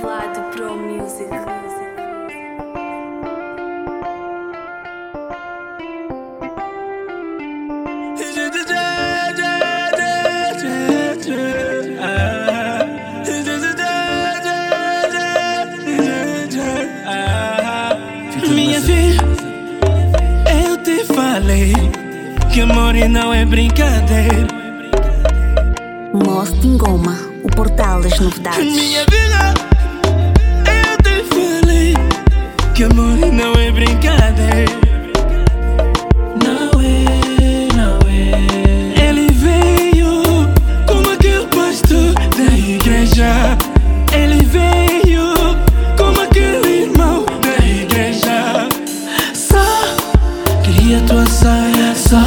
Vlad Pro Music. Minha filha, eu te falei que amor não é brincadeira. Most em Goma, o portal das novidades. Minha vida, que amor não é brincadeira. Não é, não é. Ele veio como aquele pastor da igreja. Ele veio como aquele irmão da igreja. Só queria tua saia, só.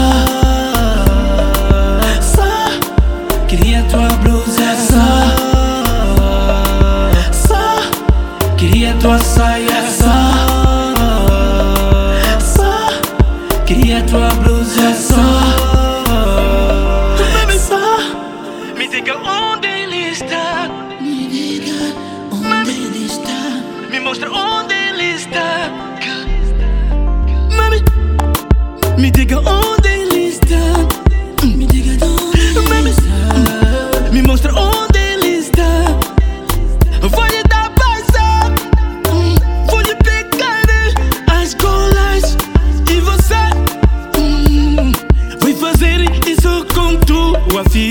Só queria tua blusa, só. Só queria tua saia, queria tua blusa, só. Mami, só me diga onde ele está. Me diga onde ele está. Me mostra onde ele está. Mami, me diga onde ele está. Me diga onde ele está. Me mostra onde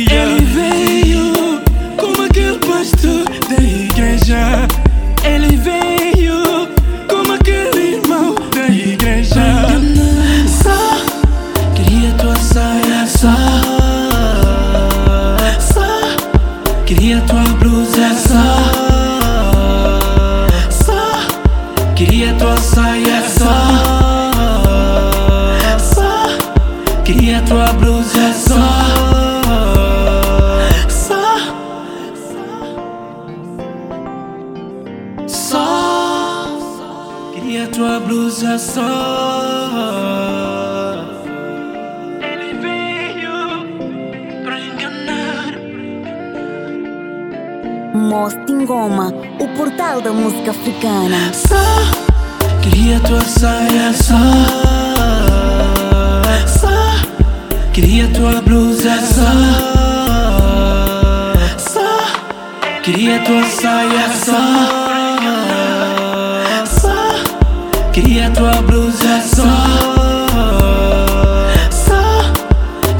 filha. Ele veio como aquele pastor da igreja. Ele veio como aquele irmão da igreja. Só queria tua saia, só. Só queria tua blusa, só. Só queria tua saia, só. Queria tua blusa. Só queria tua blusa só. Ele veio pra enganar. Most em Goma, o portal da música africana. Só queria tua saia só. Só queria tua blusa só. Só queria tua saia só. Tua blusa só. Só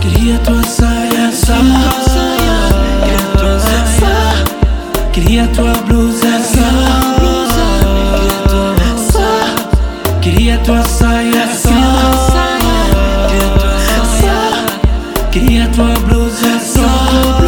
queria tua saia só. Só queria tua blusa só. Só queria tua saia só. Queria tua blusa. Só